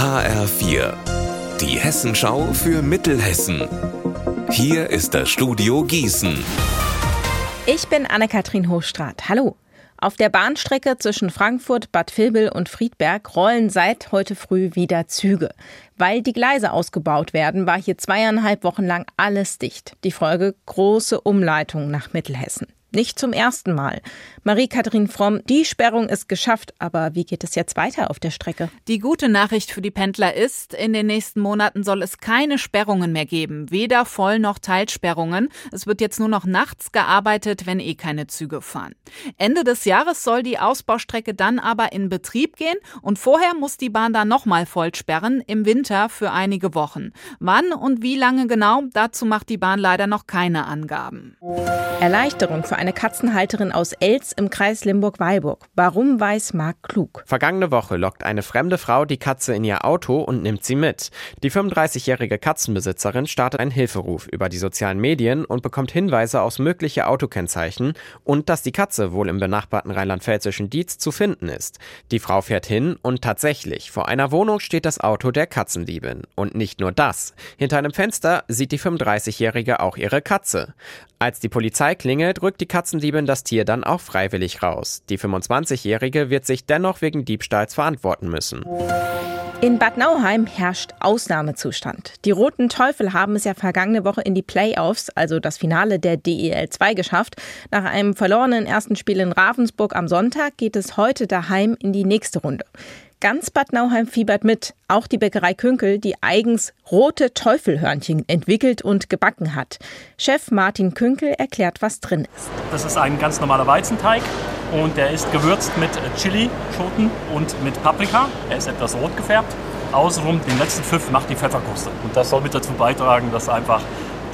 HR4, die Hessenschau für Mittelhessen. Hier ist das Studio Gießen. Ich bin Anne-Kathrin Hochstrat. Hallo. Auf der Bahnstrecke zwischen Frankfurt, Bad Vilbel und Friedberg rollen seit heute früh wieder Züge. Weil die Gleise ausgebaut werden, war hier zweieinhalb Wochen lang alles dicht. Die Folge große Umleitung nach Mittelhessen. Nicht zum ersten Mal. Marie-Kathrin Fromm, die Sperrung ist geschafft, aber wie geht es jetzt weiter auf der Strecke? Die gute Nachricht für die Pendler ist, in den nächsten Monaten soll es keine Sperrungen mehr geben, weder Voll- noch Teilsperrungen. Es wird jetzt nur noch nachts gearbeitet, wenn eh keine Züge fahren. Ende des Jahres soll die Ausbaustrecke dann aber in Betrieb gehen und vorher muss die Bahn dann nochmal voll sperren, im Winter für einige Wochen. Wann und wie lange genau, dazu macht die Bahn leider noch keine Angaben. Erleichterung für eine Katzenhalterin aus Elz im Kreis Limburg-Weilburg. Warum weiß Marc Klug? Vergangene Woche lockt eine fremde Frau die Katze in ihr Auto und nimmt sie mit. Die 35-jährige Katzenbesitzerin startet einen Hilferuf über die sozialen Medien und bekommt Hinweise aus mögliche Autokennzeichen und dass die Katze wohl im benachbarten rheinland-pfälzischen Dietz zu finden ist. Die Frau fährt hin und tatsächlich, vor einer Wohnung steht das Auto der Katzenliebin. Und nicht nur das. Hinter einem Fenster sieht die 35-jährige auch ihre Katze. Als die Polizei klingelt, rückt die Katzenliebin das Tier dann auch freiwillig raus. Die 25-Jährige wird sich dennoch wegen Diebstahls verantworten müssen. In Bad Nauheim herrscht Ausnahmezustand. Die Roten Teufel haben es ja vergangene Woche in die Playoffs, also das Finale der DEL 2 geschafft. Nach einem verlorenen ersten Spiel in Ravensburg am Sonntag geht es heute daheim in die nächste Runde. Ganz Bad Nauheim fiebert mit. Auch die Bäckerei Künkel, die eigens rote Teufelhörnchen entwickelt und gebacken hat. Chef Martin Künkel erklärt, was drin ist. Das ist ein ganz normaler Weizenteig und der ist gewürzt mit Chili-Schoten und mit Paprika. Er ist etwas rot gefärbt. Außenrum den letzten Pfiff macht die Pfefferkruste. Und das soll mit dazu beitragen, dass einfach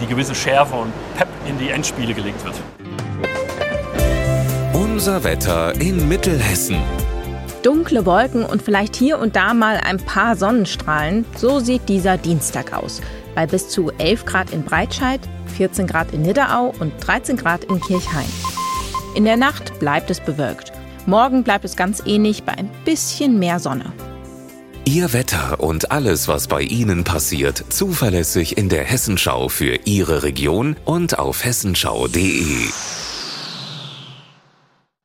die gewisse Schärfe und Pep in die Endspiele gelegt wird. Unser Wetter in Mittelhessen dunkle Wolken und vielleicht hier und da mal ein paar Sonnenstrahlen. So sieht dieser Dienstag aus. Bei bis zu 11 Grad in Breitscheid, 14 Grad in Nidderau und 13 Grad in Kirchhain. In der Nacht bleibt es bewölkt. Morgen bleibt es ganz ähnlich bei ein bisschen mehr Sonne. Ihr Wetter und alles, was bei Ihnen passiert, zuverlässig in der Hessenschau für Ihre Region und auf hessenschau.de.